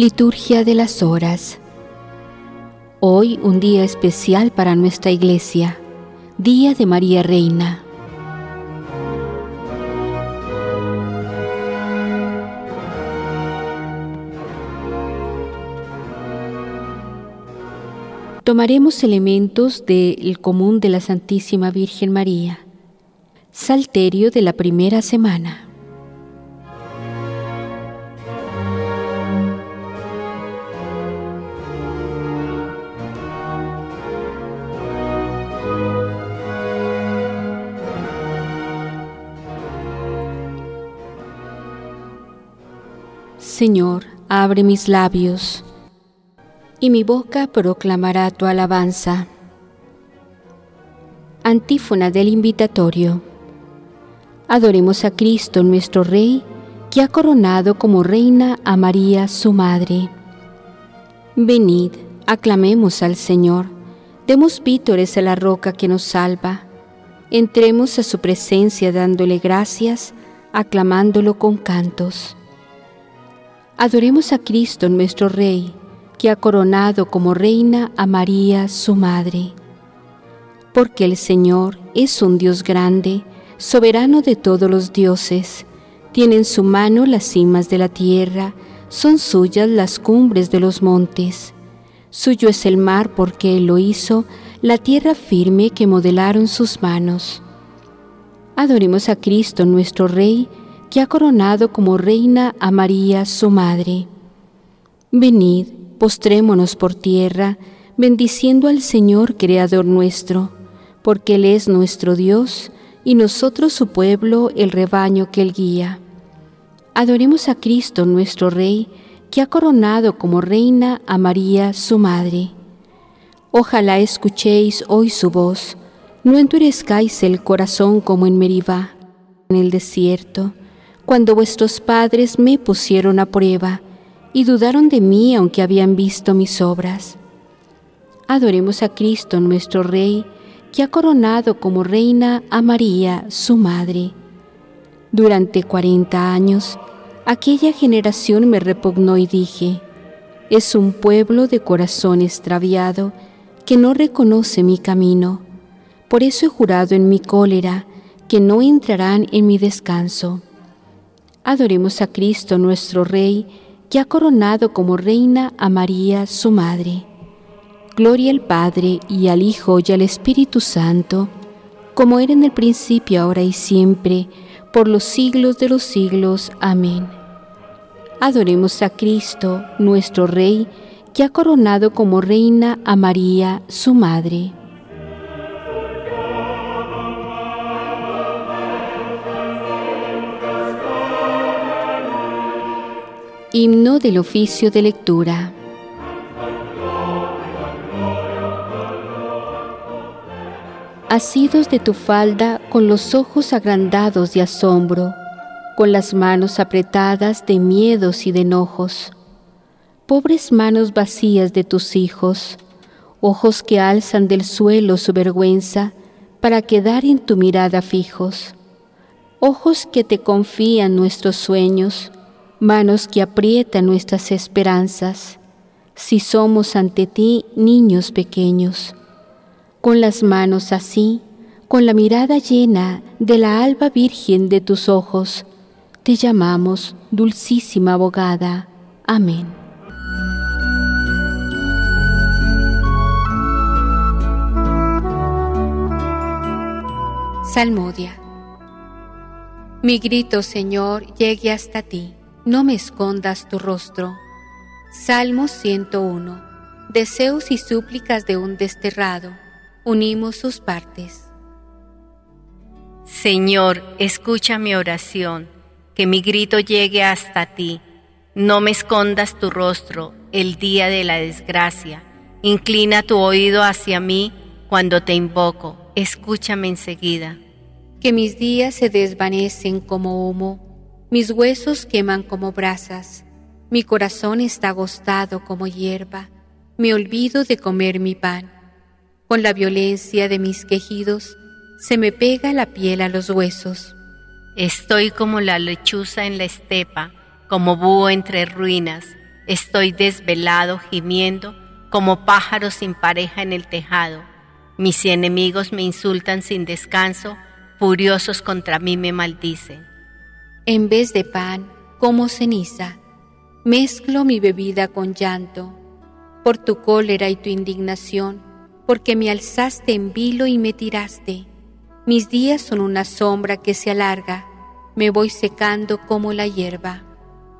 Liturgia de las Horas. Hoy un día especial para nuestra iglesia, Día de María Reina. Tomaremos elementos del común de la Santísima Virgen María. Salterio de la primera semana. Señor, abre mis labios, y mi boca proclamará tu alabanza. Antífona del invitatorio. Adoremos a Cristo nuestro Rey, que ha coronado como reina a María su Madre. Venid, aclamemos al Señor, demos vítores a la roca que nos salva, entremos a su presencia dándole gracias, aclamándolo con cantos. Adoremos a Cristo nuestro Rey, que ha coronado como reina a María su Madre. Porque el Señor es un Dios grande, soberano de todos los dioses, tiene en su mano las cimas de la tierra, son suyas las cumbres de los montes. Suyo es el mar porque Él lo hizo, la tierra firme que modelaron sus manos. Adoremos a Cristo nuestro Rey, que ha coronado como reina a María su Madre. Venid, postrémonos por tierra, bendiciendo al Señor Creador nuestro, porque Él es nuestro Dios y nosotros su pueblo, el rebaño que Él guía. Adoremos a Cristo nuestro Rey, que ha coronado como reina a María su Madre. Ojalá escuchéis hoy su voz, no endurezcáis el corazón como en Meribá, en el desierto, cuando vuestros padres me pusieron a prueba y dudaron de mí aunque habían visto mis obras. Adoremos a Cristo nuestro Rey, que ha coronado como reina a María, su madre. Durante cuarenta años, aquella generación me repugnó y dije, es un pueblo de corazón extraviado que no reconoce mi camino. Por eso he jurado en mi cólera que no entrarán en mi descanso. Adoremos a Cristo nuestro Rey, que ha coronado como reina a María su Madre. Gloria al Padre y al Hijo y al Espíritu Santo, como era en el principio, ahora y siempre, por los siglos de los siglos. Amén. Adoremos a Cristo nuestro Rey, que ha coronado como reina a María su Madre. Himno del oficio de lectura. Asidos de tu falda con los ojos agrandados de asombro, con las manos apretadas de miedos y de enojos, pobres manos vacías de tus hijos, ojos que alzan del suelo su vergüenza para quedar en tu mirada fijos, ojos que te confían nuestros sueños, manos que aprietan nuestras esperanzas, si somos ante ti niños pequeños. Con las manos así, con la mirada llena de la alba virgen de tus ojos, te llamamos dulcísima abogada. Amén. Salmodia. Mi grito, Señor, llegue hasta ti no me escondas tu rostro. Salmo 101. Deseos y súplicas de un desterrado. Unimos sus partes. Señor, escucha mi oración, que mi grito llegue hasta ti. No me escondas tu rostro el día de la desgracia. Inclina tu oído hacia mí cuando te invoco. Escúchame enseguida. Que mis días se desvanecen como humo mis huesos queman como brasas, mi corazón está agostado como hierba, me olvido de comer mi pan. Con la violencia de mis quejidos se me pega la piel a los huesos. Estoy como la lechuza en la estepa, como búho entre ruinas. Estoy desvelado, gimiendo, como pájaro sin pareja en el tejado. Mis enemigos me insultan sin descanso, furiosos contra mí me maldicen. En vez de pan, como ceniza, mezclo mi bebida con llanto, por tu cólera y tu indignación, porque me alzaste en vilo y me tiraste. Mis días son una sombra que se alarga, me voy secando como la hierba.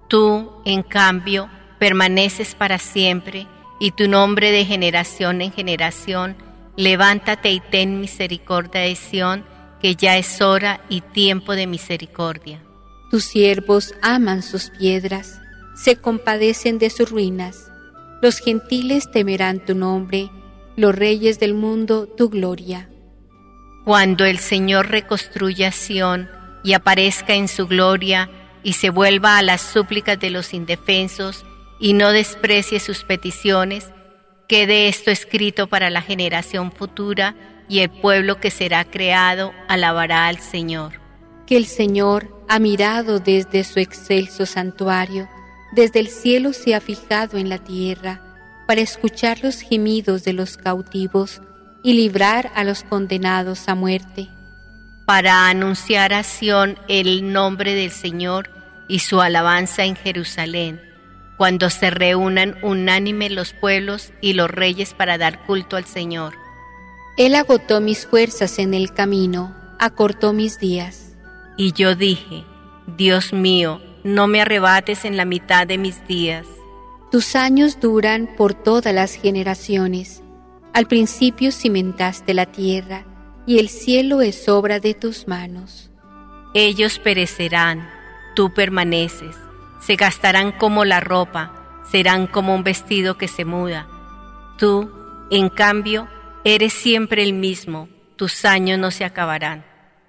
Tú, en cambio, permaneces para siempre, y tu nombre de generación en generación, levántate y ten misericordia de Sión, que ya es hora y tiempo de misericordia. Tus siervos aman sus piedras, se compadecen de sus ruinas. Los gentiles temerán tu nombre, los reyes del mundo tu gloria. Cuando el Señor reconstruya Sión y aparezca en su gloria y se vuelva a las súplicas de los indefensos y no desprecie sus peticiones, quede esto escrito para la generación futura y el pueblo que será creado alabará al Señor. Que el Señor ha mirado desde su excelso santuario, desde el cielo se ha fijado en la tierra, para escuchar los gemidos de los cautivos y librar a los condenados a muerte. Para anunciar a Sión el nombre del Señor y su alabanza en Jerusalén, cuando se reúnan unánime los pueblos y los reyes para dar culto al Señor. Él agotó mis fuerzas en el camino, acortó mis días. Y yo dije, Dios mío, no me arrebates en la mitad de mis días. Tus años duran por todas las generaciones. Al principio cimentaste la tierra, y el cielo es obra de tus manos. Ellos perecerán, tú permaneces, se gastarán como la ropa, serán como un vestido que se muda. Tú, en cambio, eres siempre el mismo, tus años no se acabarán.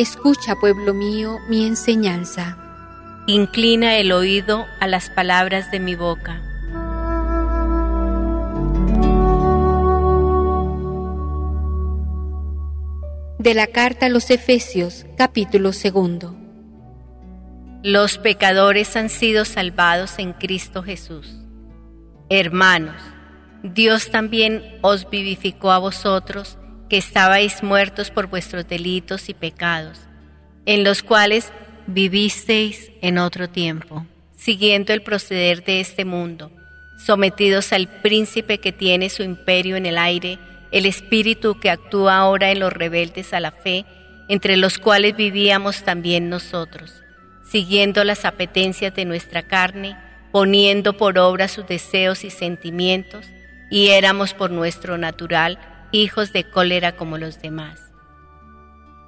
Escucha, pueblo mío, mi enseñanza Inclina el oído a las palabras de mi boca. De la carta a los Efesios, capítulo segundo. Los pecadores han sido salvados en Cristo Jesús. Hermanos, Dios también os vivificó a vosotros que estabais muertos por vuestros delitos y pecados, en los cuales vivisteis en otro tiempo, siguiendo el proceder de este mundo, sometidos al príncipe que tiene su imperio en el aire, el espíritu que actúa ahora en los rebeldes a la fe, entre los cuales vivíamos también nosotros, siguiendo las apetencias de nuestra carne, poniendo por obra sus deseos y sentimientos, y éramos por nuestro natural hijos de cólera como los demás.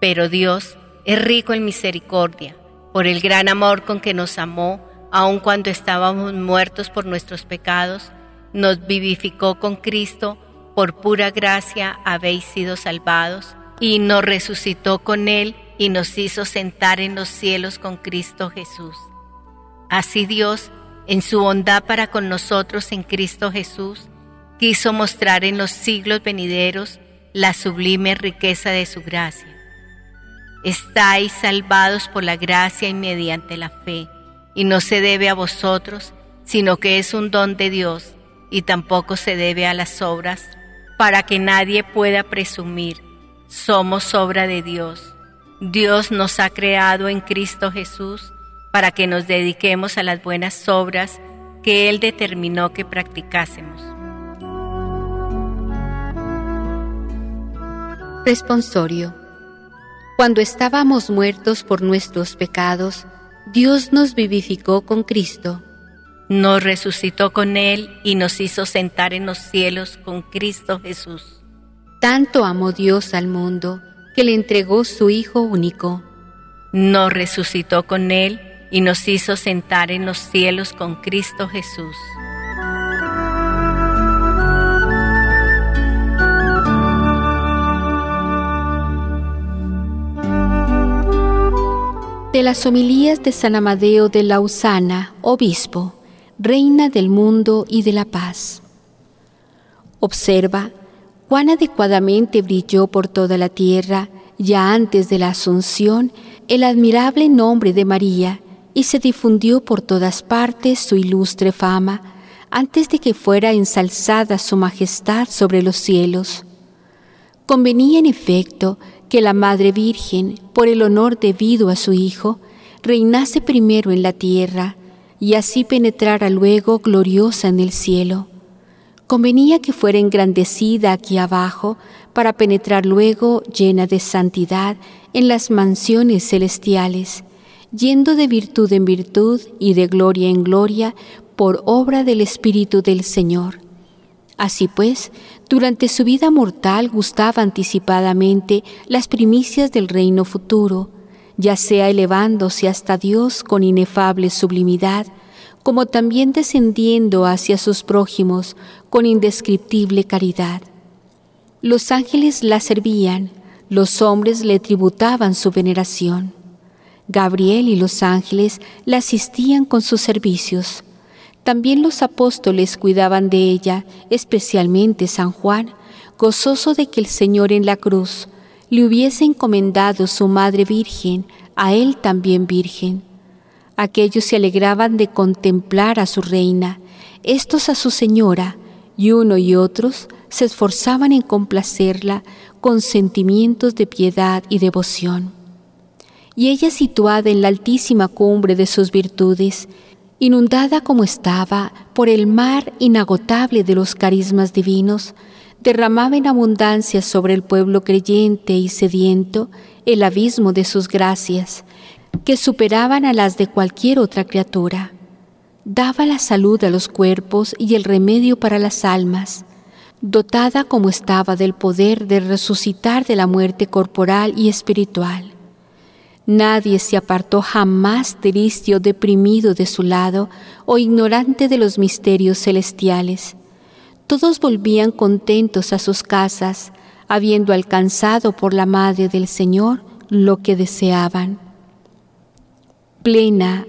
Pero Dios es rico en misericordia por el gran amor con que nos amó, aun cuando estábamos muertos por nuestros pecados, nos vivificó con Cristo, por pura gracia habéis sido salvados, y nos resucitó con Él y nos hizo sentar en los cielos con Cristo Jesús. Así Dios, en su bondad para con nosotros en Cristo Jesús, quiso mostrar en los siglos venideros la sublime riqueza de su gracia estáis salvados por la gracia y mediante la fe, y no se debe a vosotros, sino que es un don de Dios, y tampoco se debe a las obras, para que nadie pueda presumir. Somos obra de Dios. Dios nos ha creado en Cristo Jesús para que nos dediquemos a las buenas obras que Él determinó que practicásemos. Responsorio cuando estábamos muertos por nuestros pecados, Dios nos vivificó con Cristo. Nos resucitó con Él y nos hizo sentar en los cielos con Cristo Jesús. Tanto amó Dios al mundo que le entregó su Hijo único. Nos resucitó con Él y nos hizo sentar en los cielos con Cristo Jesús. De las homilías de San Amadeo de Lausana, obispo, reina del mundo y de la paz. Observa cuán adecuadamente brilló por toda la tierra, ya antes de la Asunción, el admirable nombre de María, y se difundió por todas partes su ilustre fama, antes de que fuera ensalzada su majestad sobre los cielos. Convenía en efecto que la Madre Virgen, por el honor debido a su Hijo, reinase primero en la tierra y así penetrara luego gloriosa en el cielo. Convenía que fuera engrandecida aquí abajo para penetrar luego llena de santidad en las mansiones celestiales yendo de virtud en virtud y de gloria en gloria por obra del Espíritu del Señor. Así pues, durante su vida mortal gustaba anticipadamente las primicias del reino futuro, ya sea elevándose hasta Dios con inefable sublimidad, como también descendiendo hacia sus prójimos con indescriptible caridad. Los ángeles la servían, los hombres le tributaban su veneración. Gabriel y los ángeles la asistían con sus servicios. También los apóstoles cuidaban de ella, especialmente San Juan, gozoso de que el Señor en la cruz le hubiese encomendado su Madre Virgen, a él también Virgen. Aquellos se alegraban de contemplar a su reina, estos a su señora, y uno y otros se esforzaban en complacerla con sentimientos de piedad y devoción y ella situada en la altísima cumbre de sus virtudes, inundada como estaba por el mar inagotable de los carismas divinos, derramaba en abundancia sobre el pueblo creyente y sediento el abismo de sus gracias, que superaban a las de cualquier otra criatura. Daba la salud a los cuerpos y el remedio para las almas, dotada como estaba del poder de resucitar de la muerte corporal y espiritual. Nadie se apartó jamás triste o deprimido de su lado o ignorante de los misterios celestiales. Todos volvían contentos a sus casas, habiendo alcanzado por la Madre del Señor lo que deseaban. Plena,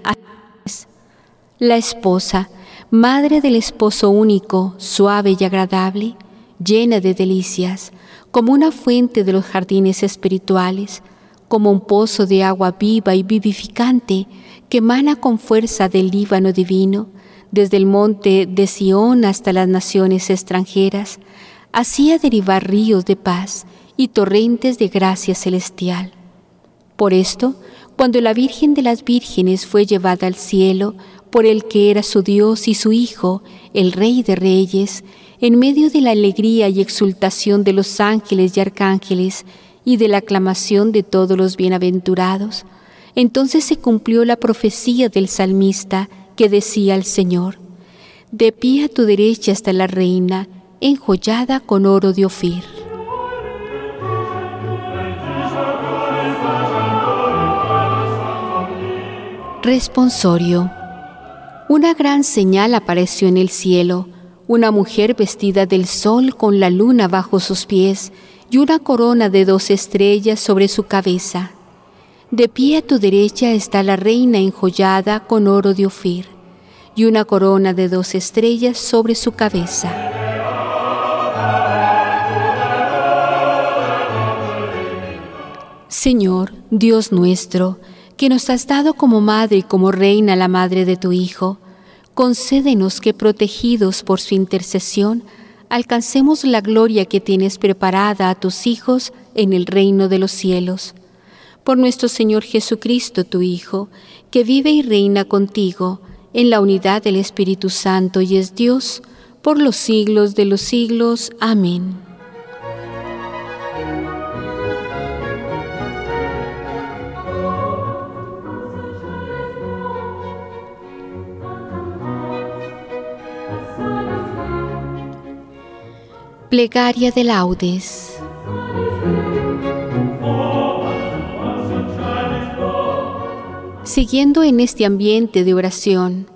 la esposa, madre del esposo único, suave y agradable, llena de delicias, como una fuente de los jardines espirituales, como un pozo de agua viva y vivificante que emana con fuerza del Líbano divino, desde el monte de Sión hasta las naciones extranjeras, hacía derivar ríos de paz y torrentes de gracia celestial. Por esto, cuando la Virgen de las Vírgenes fue llevada al cielo por el que era su Dios y su Hijo, el Rey de Reyes, en medio de la alegría y exultación de los ángeles y arcángeles, y de la aclamación de todos los bienaventurados, entonces se cumplió la profecía del salmista que decía al Señor, De pie a tu derecha está la reina, enjollada con oro de Ofir. Responsorio. Una gran señal apareció en el cielo, una mujer vestida del sol con la luna bajo sus pies y una corona de dos estrellas sobre su cabeza. De pie a tu derecha está la reina enjollada con oro de Ofir, y una corona de dos estrellas sobre su cabeza. Señor, Dios nuestro, que nos has dado como madre y como reina la madre de tu Hijo, concédenos que protegidos por su intercesión, alcancemos la gloria que tienes preparada a tus hijos en el reino de los cielos. Por nuestro Señor Jesucristo, tu Hijo, que vive y reina contigo en la unidad del Espíritu Santo y es Dios, por los siglos de los siglos. Amén. Plegaria de laudes. Prosiguiendo en este ambiente de oración,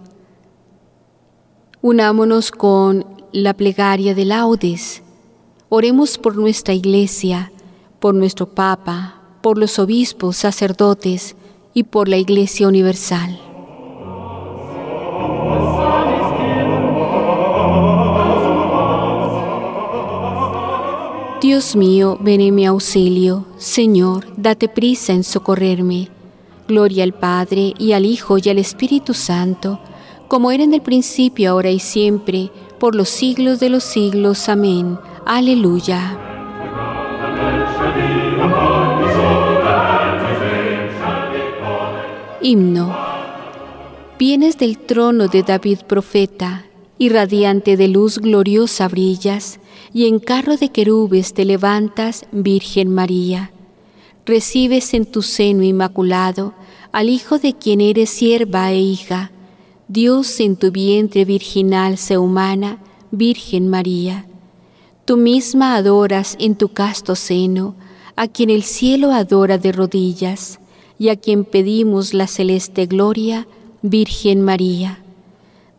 unámonos con la plegaria de laudes. Oremos por nuestra iglesia, por nuestro Papa, por los obispos, sacerdotes y por la Iglesia Universal. Dios mío, ven en mi auxilio. Señor, date prisa en socorrerme. Gloria al Padre, y al Hijo, y al Espíritu Santo, como era en el principio, ahora y siempre, por los siglos de los siglos. Amén. Aleluya. Himno. Vienes del trono de David profeta, y radiante de luz gloriosa brillas, y en carro de querubes te levantas, Virgen María. Recibes en tu seno inmaculado al Hijo de quien eres sierva e hija. Dios en tu vientre virginal se humana, Virgen María. Tú misma adoras en tu casto seno a quien el cielo adora de rodillas y a quien pedimos la celeste gloria, Virgen María.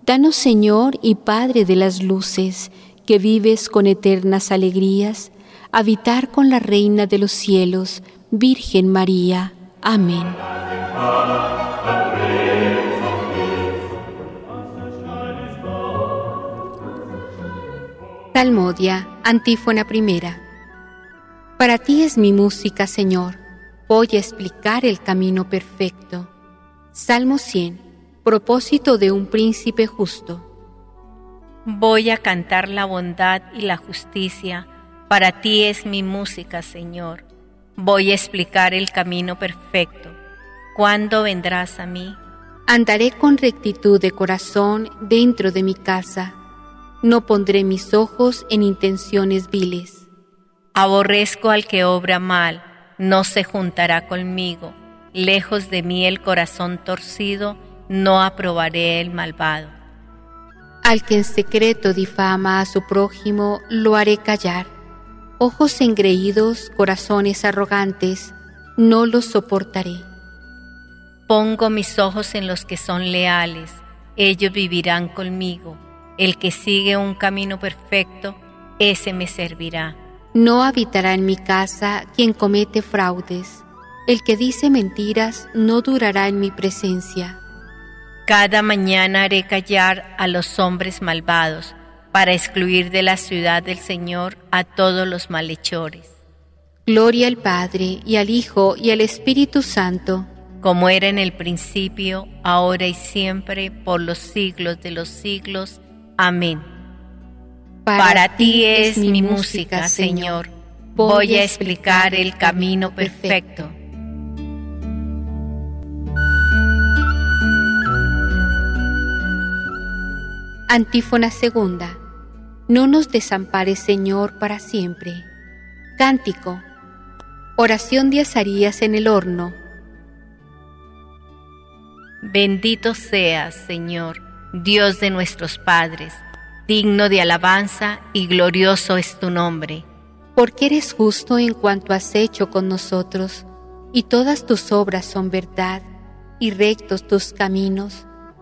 Danos Señor y Padre de las luces, que vives con eternas alegrías, habitar con la Reina de los cielos, Virgen María. Amén. Salmodia, antífona primera. Para ti es mi música, Señor. Voy a explicar el camino perfecto. Salmo 100. Propósito de un príncipe justo. Voy a cantar la bondad y la justicia. Para ti es mi música, Señor. Voy a explicar el camino perfecto. ¿Cuándo vendrás a mí? Andaré con rectitud de corazón dentro de mi casa. No pondré mis ojos en intenciones viles. Aborrezco al que obra mal, no se juntará conmigo. Lejos de mí el corazón torcido, no aprobaré el malvado. Al que en secreto difama a su prójimo, lo haré callar. Ojos engreídos, corazones arrogantes, no los soportaré. Pongo mis ojos en los que son leales, ellos vivirán conmigo. El que sigue un camino perfecto, ese me servirá. No habitará en mi casa quien comete fraudes. El que dice mentiras no durará en mi presencia. Cada mañana haré callar a los hombres malvados para excluir de la ciudad del Señor a todos los malhechores. Gloria al Padre y al Hijo y al Espíritu Santo, como era en el principio, ahora y siempre, por los siglos de los siglos. Amén. Para, Para ti es mi música, Señor. Voy a explicar el camino perfecto. Antífona segunda. No nos desampares, Señor, para siempre. Cántico. Oración de Azarías en el horno. Bendito seas, Señor, Dios de nuestros padres, digno de alabanza y glorioso es tu nombre. Porque eres justo en cuanto has hecho con nosotros, y todas tus obras son verdad, y rectos tus caminos,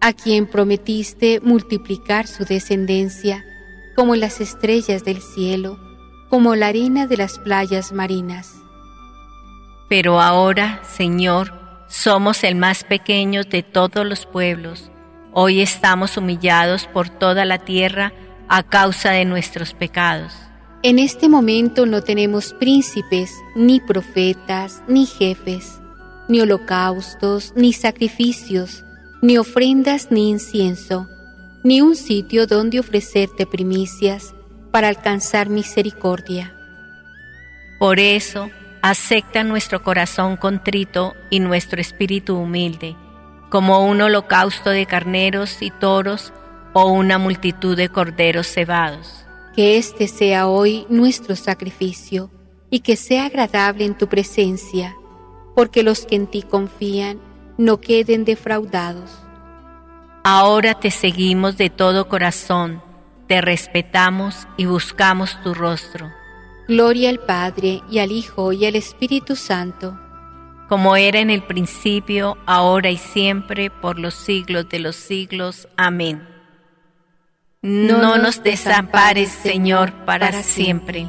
a quien prometiste multiplicar su descendencia como las estrellas del cielo, como la arena de las playas marinas. Pero ahora, Señor, somos el más pequeño de todos los pueblos. Hoy estamos humillados por toda la tierra a causa de nuestros pecados. En este momento no tenemos príncipes, ni profetas, ni jefes, ni holocaustos, ni sacrificios, ni ofrendas ni incienso, ni un sitio donde ofrecerte primicias para alcanzar misericordia. Por eso, acepta nuestro corazón contrito y nuestro espíritu humilde. como un holocausto de carneros y toros o una multitud de corderos cebados. Que este sea hoy nuestro sacrificio y que sea agradable en tu presencia, porque los que en ti confían no queden defraudados. Ahora te seguimos de todo corazón, te respetamos y buscamos tu rostro. Gloria al Padre y al Hijo y al Espíritu Santo como era en el principio, ahora y siempre, por los siglos de los siglos. Amén. No, nos desampares, Señor, para, siempre.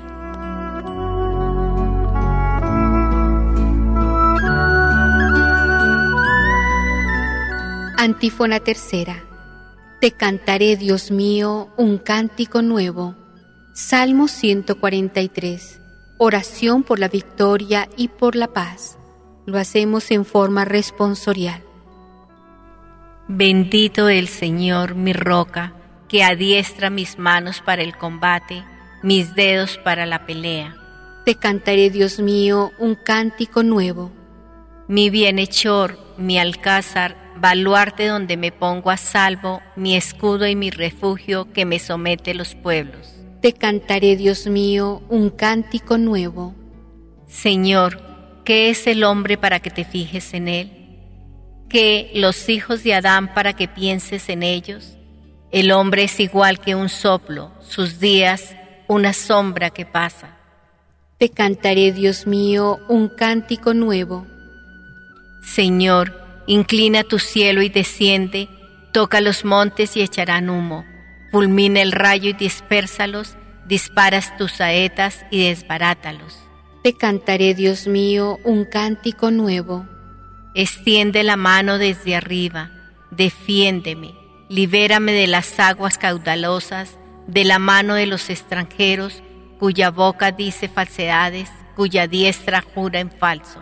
Antífona tercera. Te cantaré, Dios mío, un cántico nuevo. Salmo 143. Oración por la victoria y por la paz lo hacemos en forma responsorial. Bendito el Señor, mi roca, que adiestra mis manos para el combate, mis dedos para la pelea. Te cantaré, Dios mío, un cántico nuevo. Mi bienhechor, mi alcázar, baluarte donde me pongo a salvo, mi escudo y mi refugio que me somete los pueblos. Te cantaré, Dios mío, un cántico nuevo. Señor, ¿Qué es el hombre para que te fijes en él? ¿Qué los hijos de Adán para que pienses en ellos? El hombre es igual que un soplo, sus días una sombra que pasa. Te cantaré, Dios mío, un cántico nuevo. Señor, inclina tu cielo y desciende, toca los montes y echarán humo. Fulmina el rayo y dispérsalos, disparas tus saetas y desbarátalos. Te cantaré, Dios mío, un cántico nuevo. Extiende la mano desde arriba, defiéndeme, libérame de las aguas caudalosas, de la mano de los extranjeros, cuya boca dice falsedades, cuya diestra jura en falso.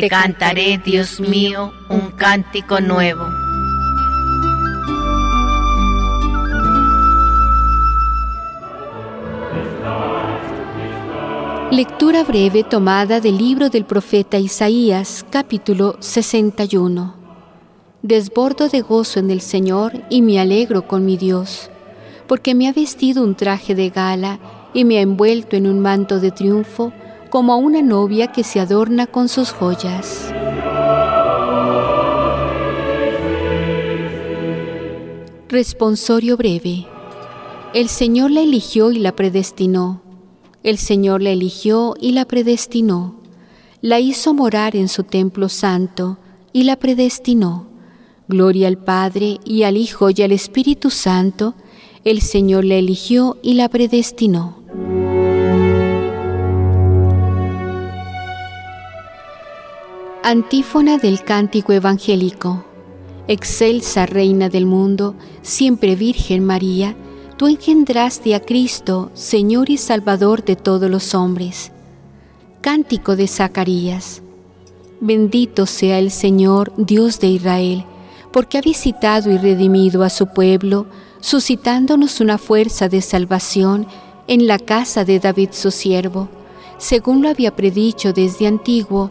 Te, cantaré, Dios mío, un cántico nuevo. Lectura breve tomada del libro del profeta Isaías, capítulo 61. Desbordo de gozo en el Señor y me alegro con mi Dios, porque me ha vestido un traje de gala y me ha envuelto en un manto de triunfo, como a una novia que se adorna con sus joyas. Responsorio breve. El Señor la eligió y la predestinó el Señor la eligió y la predestinó, la hizo morar en su templo santo y la predestinó. Gloria al Padre y al Hijo y al Espíritu Santo, el Señor la eligió y la predestinó. Antífona del Cántico Evangélico. Excelsa Reina del mundo, siempre Virgen María, tú engendraste a Cristo, Señor y Salvador de todos los hombres. Cántico de Zacarías. Bendito sea el Señor, Dios de Israel, porque ha visitado y redimido a su pueblo, suscitándonos una fuerza de salvación en la casa de David su siervo, según lo había predicho desde antiguo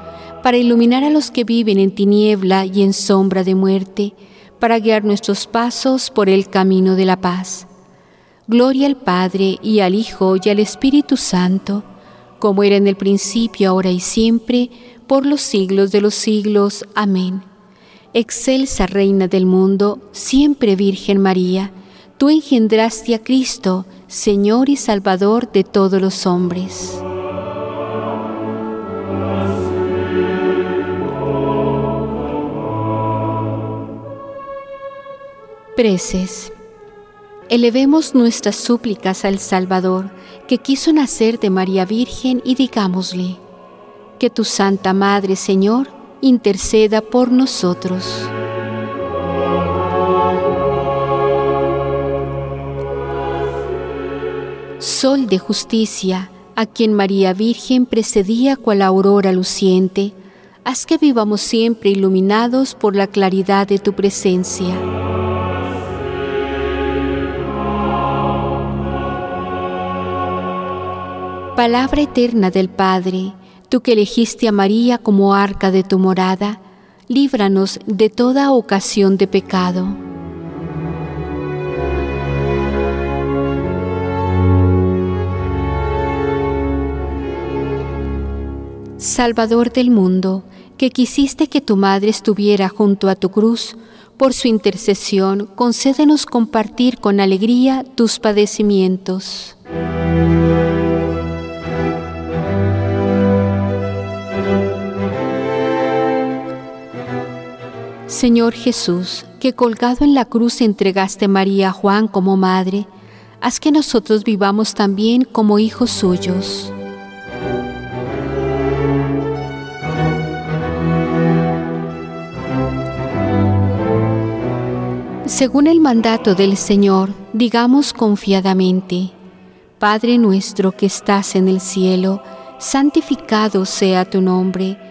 para iluminar a los que viven en tiniebla y en sombra de muerte, para guiar nuestros pasos por el camino de la paz. Gloria al Padre y al Hijo y al Espíritu Santo, como era en el principio, ahora y siempre, por los siglos de los siglos. Amén. Excelsa Reina del mundo, siempre Virgen María, tú engendraste a Cristo, Señor y Salvador de todos los hombres. Preces. Elevemos nuestras súplicas al Salvador, que quiso nacer de María Virgen, y digámosle, que tu Santa Madre, Señor, interceda por nosotros. Sol de justicia, a quien María Virgen precedía cual aurora luciente, haz que vivamos siempre iluminados por la claridad de tu presencia. Palabra eterna del Padre, tú que elegiste a María como arca de tu morada, líbranos de toda ocasión de pecado. Salvador del mundo, que quisiste que tu madre estuviera junto a tu cruz, por su intercesión, concédenos compartir con alegría tus padecimientos. Señor Jesús, que colgado en la cruz entregaste a María a Juan como madre, haz que nosotros vivamos también como hijos suyos. Según el mandato del Señor, digamos confiadamente, Padre nuestro que estás en el cielo, santificado sea tu nombre,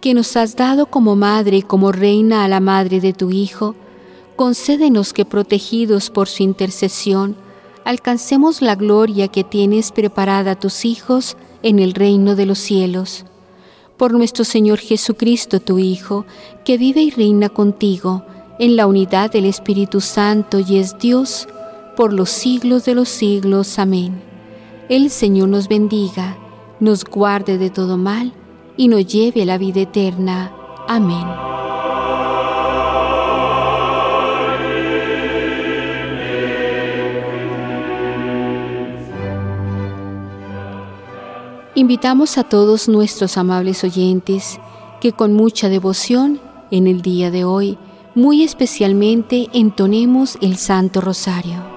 que nos has dado como madre y como reina a la madre de tu Hijo, concédenos que protegidos por su intercesión, alcancemos la gloria que tienes preparada a tus hijos en el reino de los cielos. Por nuestro Señor Jesucristo, tu Hijo, que vive y reina contigo en la unidad del Espíritu Santo y es Dios por los siglos de los siglos. Amén. El Señor nos bendiga nos guarde de todo mal y nos lleve a la vida eterna. Amén. Invitamos a todos nuestros amables oyentes que con mucha devoción en el día de hoy, muy especialmente entonemos el Santo Rosario.